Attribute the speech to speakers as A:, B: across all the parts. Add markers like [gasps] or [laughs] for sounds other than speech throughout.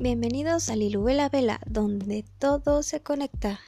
A: Bienvenidos a Lilubela Vela, donde todo se conecta.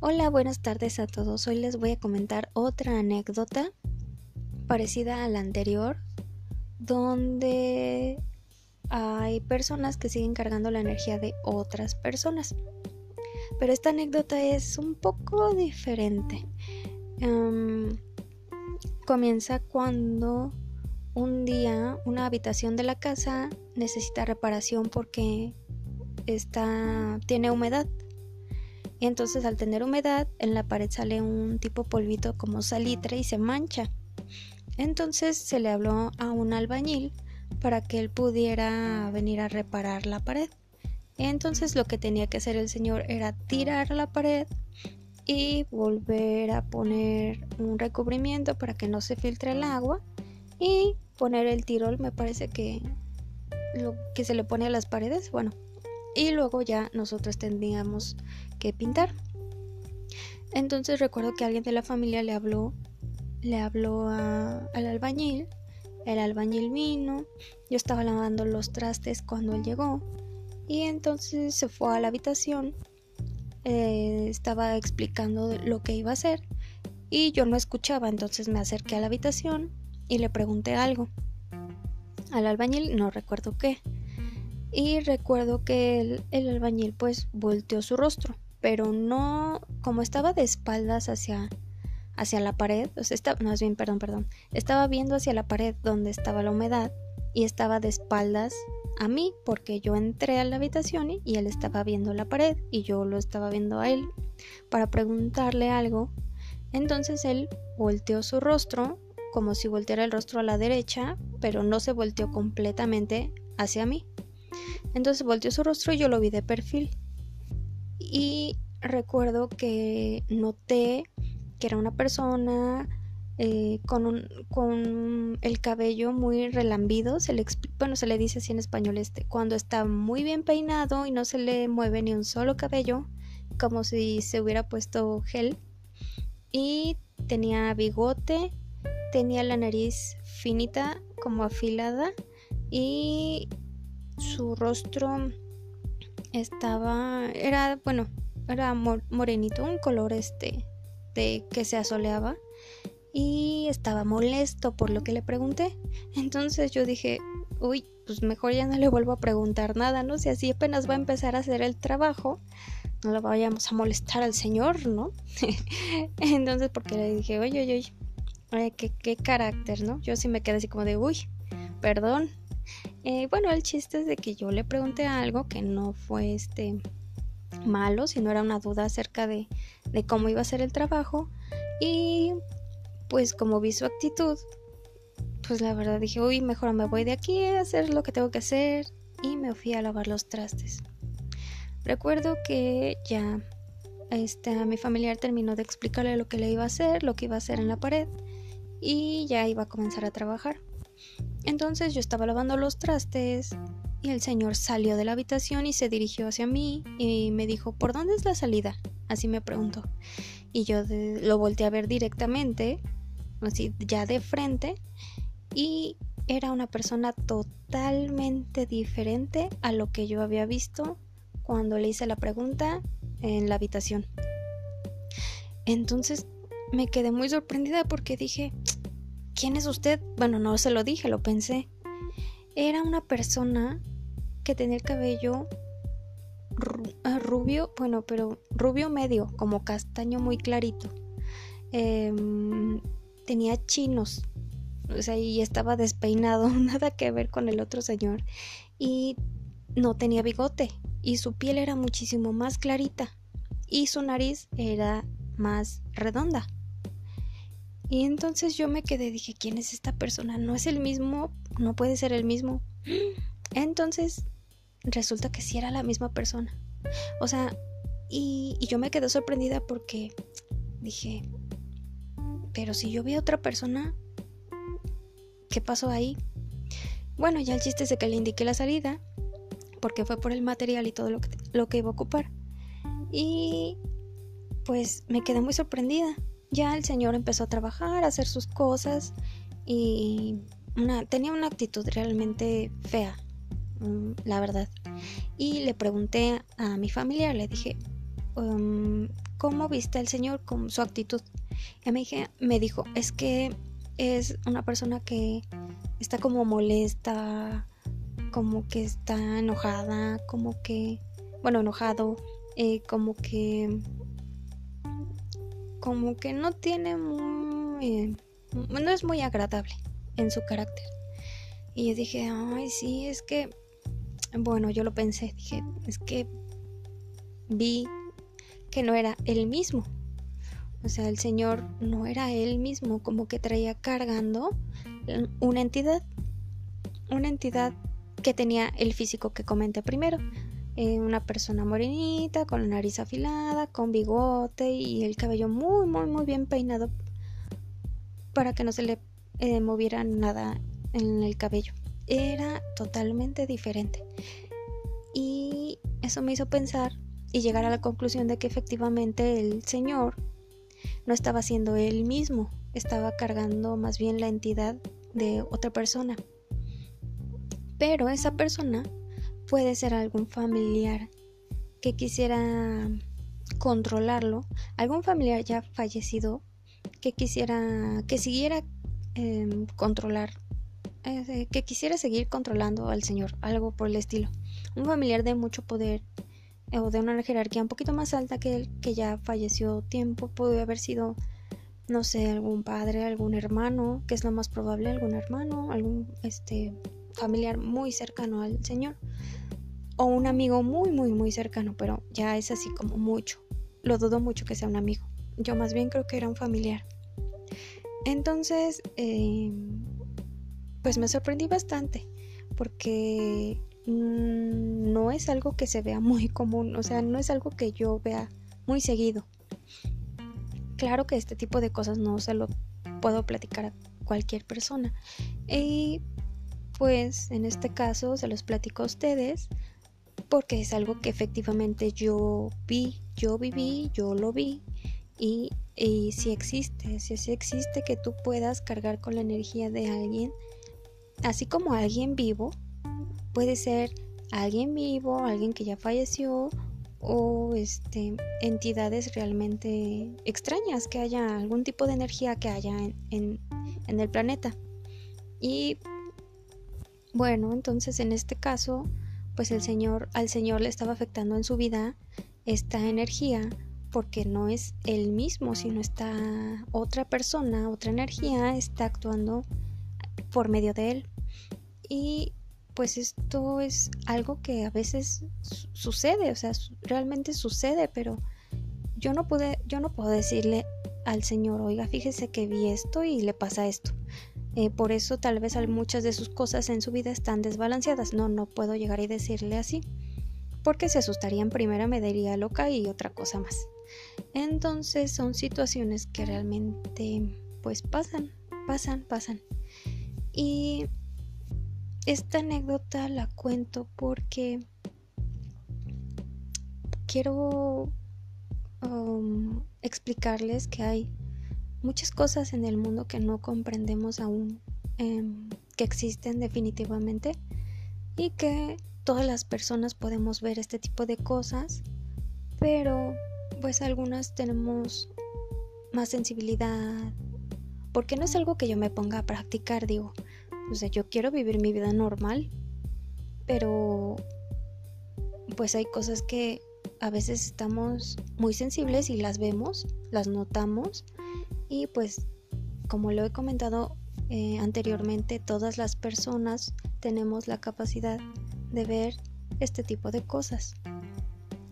A: Hola, buenas tardes a todos. Hoy les voy a comentar otra anécdota parecida a la anterior, donde hay personas que siguen cargando la energía de otras personas. Pero esta anécdota es un poco diferente. Em, comienza cuando un día una habitación de la casa necesita reparación porque está tiene humedad. Entonces al tener humedad en la pared sale un tipo polvito como salitre y se mancha. Entonces se le habló a un albañil para que él pudiera venir a reparar la pared. Entonces lo que tenía que hacer el señor era tirar la pared y volver a poner un recubrimiento para que no se filtre el agua y poner el tirol me parece que lo que se le pone a las paredes bueno y luego ya nosotros tendríamos que pintar entonces recuerdo que alguien de la familia le habló le habló al albañil el albañil vino yo estaba lavando los trastes cuando él llegó y entonces se fue a la habitación eh, estaba explicando lo que iba a hacer y yo no escuchaba entonces me acerqué a la habitación y le pregunté algo. Al albañil no recuerdo qué. Y recuerdo que el, albañil pues volteó su rostro, pero no como estaba de espaldas hacia hacia la pared, o sea, estaba, más bien, perdón, perdón, estaba viendo hacia la pared donde estaba la humedad y estaba de espaldas a mí porque yo entré a la habitación y él estaba viendo la pared y yo lo estaba viendo a él para preguntarle algo. Entonces él volteó su rostro como si volteara el rostro a la derecha, pero no se volteó completamente hacia mí. Entonces volteó su rostro y yo lo vi de perfil. Y recuerdo que noté que era una persona eh, con, con el cabello muy relambido, se le, bueno, se le dice así en español este, cuando está muy bien peinado y no se le mueve ni un solo cabello, como si se hubiera puesto gel. Y tenía bigote tenía la nariz finita, como afilada, y su rostro estaba, era, bueno, era morenito, un color este de que se asoleaba y estaba molesto por lo que le pregunté. [laughs] Entonces yo dije, uy, pues mejor ya no le vuelvo a preguntar nada, ¿no? Si así apenas va a empezar a hacer el trabajo, no lo vayamos a molestar al señor, ¿no? [laughs] Entonces porque le dije, oye, oye, qué, carácter, ¿no? Yo sí me quedé así como de, uy, perdón. Eh, bueno, el chiste es de que yo le pregunté algo que no fue este malo, sino era una duda acerca de, de cómo iba a ser el trabajo. Y pues como vi su actitud, pues la verdad dije, uy, mejor me voy de aquí a hacer lo que tengo que hacer. Y me fui a lavar los trastes. Recuerdo que ya este, mi familiar terminó de explicarle lo que le iba a hacer, lo que iba a hacer en la pared y ya iba a comenzar a trabajar. Entonces yo estaba lavando los trastes y el señor salió de la habitación y se dirigió hacia mí y me dijo, ¿por dónde es la salida? Así me preguntó. Y yo lo volteé a ver directamente, así ya de frente, y era una persona totalmente diferente a lo que yo había visto cuando le hice la pregunta en la habitación. Entonces me quedé muy sorprendida porque dije, ¿quién es usted? Bueno, no se lo dije, lo pensé. Era una persona que tenía el cabello ah, rubio, bueno, pero rubio medio, como castaño muy clarito. Em, tenía chinos, o sea, y estaba despeinado, [laughs] nada que ver con el otro señor. Y no tenía bigote, y su piel era muchísimo más clarita, y su nariz era más redonda. Y entonces yo me quedé, dije, ¿quién es esta persona? No es el mismo, no puede ser el mismo. [gasps] Entonces resulta que sí era la misma persona. O sea, y, yo me quedé sorprendida porque dije, pero si yo vi a otra persona, ¿qué pasó ahí? Bueno, ya el chiste es de que le indiqué la salida, porque fue por el material y todo lo que, lo que iba a ocupar. Y pues me quedé muy sorprendida ya el señor empezó a trabajar, a hacer sus cosas y tenía una actitud realmente fea. mm, la verdad. Y le pregunté a mi familia, le dije, um, ¿cómo viste al Señor con su actitud? Y me, dije, me dijo, es que es una persona que está como molesta, como que está enojada, como que, bueno, enojado, eh, como que, como que no tiene muy, no es muy agradable en su carácter. Y yo dije, ay, sí, es que, bueno, yo lo pensé, dije, es que vi que no era él mismo. O sea, el Señor no era él mismo, como que traía cargando una entidad, una entidad que tenía el físico que comenté primero. Una persona morenita, con la nariz afilada, con bigote y el cabello muy, muy, muy bien peinado para que no se le eh, moviera nada en el cabello. Era totalmente diferente. Y eso me hizo pensar y llegar a la conclusión de que efectivamente el Señor no estaba siendo él mismo, estaba cargando más bien la entidad de otra persona. Pero esa persona puede ser algún familiar que quisiera controlarlo, algún familiar ya fallecido que quisiera que siguiera em, controlar eh, que quisiera seguir controlando al señor algo por el estilo. Un familiar de mucho poder o de una jerarquía un poquito más alta que él, que ya falleció tiempo, puede haber sido, no sé, algún padre, algún hermano, que es lo más probable, algún hermano, algún este familiar muy cercano al Señor, o un amigo muy, muy, muy cercano, pero ya es así como mucho. Lo dudo mucho que sea un amigo. Yo más bien creo que era un familiar. Entonces, eh, pues me sorprendí bastante, porque Mm, no es algo que se vea muy común, o sea, no es algo que yo vea muy seguido. Claro que este tipo de cosas no se lo puedo platicar a cualquier persona. Y pues en este caso se los platico a ustedes porque es algo que efectivamente yo vi, yo viví, yo lo vi y, si existe, si, si existe que tú puedas cargar con la energía de alguien, así como alguien vivo, Puede ser alguien vivo, alguien que ya falleció o este, entidades realmente extrañas, que haya algún tipo de energía que haya en, en el planeta. Y bueno, entonces en este caso, pues el Señor, al Señor le estaba afectando en su vida esta energía porque no es él mismo, sino está otra persona, otra energía está actuando por medio de él. Y pues esto es algo que a veces sucede, o sea, realmente sucede, pero yo no pude, yo no puedo decirle al Señor, oiga, fíjese que vi esto y le pasa esto. Eh, por eso tal vez muchas de sus cosas en su vida están desbalanceadas. No, no puedo llegar y decirle así, porque se asustaría en primera, me daría loca y otra cosa más. Entonces son situaciones que realmente pues pasan, pasan, pasan. Y esta anécdota la cuento porque quiero um, explicarles que hay muchas cosas en el mundo que no comprendemos aún, em, que existen definitivamente y que todas las personas podemos ver este tipo de cosas, pero pues algunas tenemos más sensibilidad, porque no es algo que yo me ponga a practicar, digo, o sea, yo quiero vivir mi vida normal, pero pues hay cosas que a veces estamos muy sensibles y las vemos, las notamos y pues como lo he comentado eh, anteriormente, todas las personas tenemos la capacidad de ver este tipo de cosas.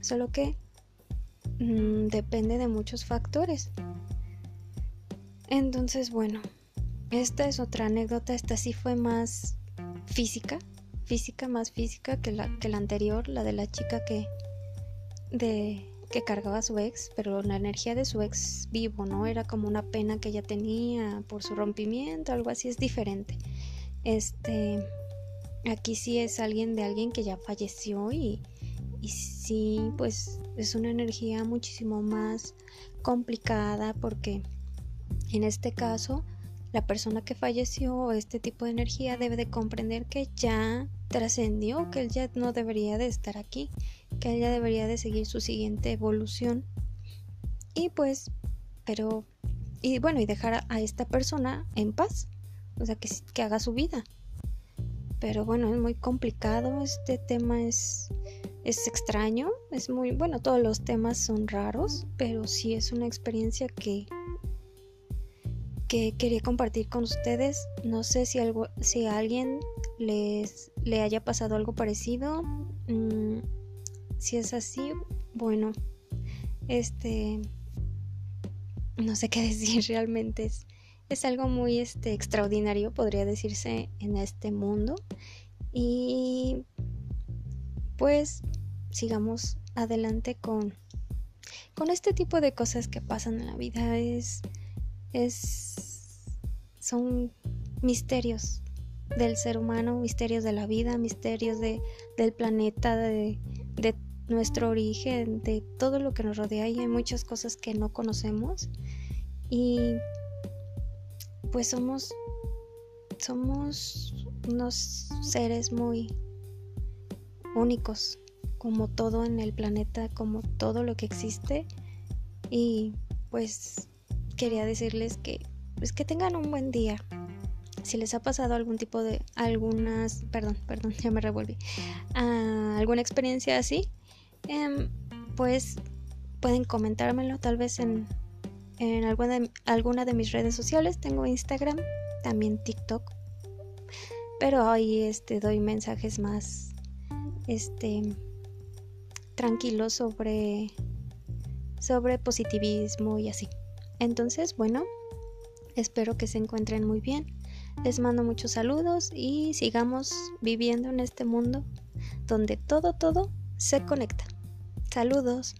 A: Solo que mm, depende de muchos factores. Entonces, bueno, esta es otra anécdota, esta sí fue más física, física, más física que la, que la anterior, la de la chica que, de, que cargaba a su ex, pero la energía de su ex vivo, ¿no? Era como una pena que ella tenía por su rompimiento, algo así, es diferente. Este, aquí sí es alguien de alguien que ya falleció y, y sí, pues es una energía muchísimo más complicada porque en este caso la persona que falleció este tipo de energía debe de comprender que ya trascendió, que él ya no debería de estar aquí, que él ya debería de seguir su siguiente evolución. Y pues, pero, y bueno, y dejar a, esta persona en paz, o sea, que, que haga su vida. Pero bueno, es muy complicado, este tema es, es extraño, es muy, bueno, todos los temas son raros, pero sí es una experiencia que que quería compartir con ustedes. No sé si, algo, si alguien les le haya pasado algo parecido. Mm, si es así, bueno, este, no sé qué [laughs] decir realmente. Es, es algo muy este, extraordinario, podría decirse, en este mundo. Y pues sigamos adelante con, con este tipo de cosas que pasan en la vida. Es es son misterios del ser humano, misterios de la vida, misterios de, del planeta, de, de, nuestro origen, de todo lo que nos rodea y hay muchas cosas que no conocemos y pues somos somos unos seres muy únicos como todo en el planeta, como todo lo que existe y pues quería decirles que pues que tengan un buen día. Si les ha pasado algún tipo de algunas, perdón, perdón, [laughs] ya me revolví, ah, alguna experiencia así, em, pues pueden comentármelo tal vez en, en alguna, de, alguna de mis redes sociales. Tengo Instagram, también TikTok. Pero ahí este, doy mensajes más este, tranquilos sobre, sobre positivismo y así. Entonces, bueno, espero que se encuentren muy bien. Les mando muchos saludos y sigamos viviendo en este mundo donde todo, todo se conecta. Saludos.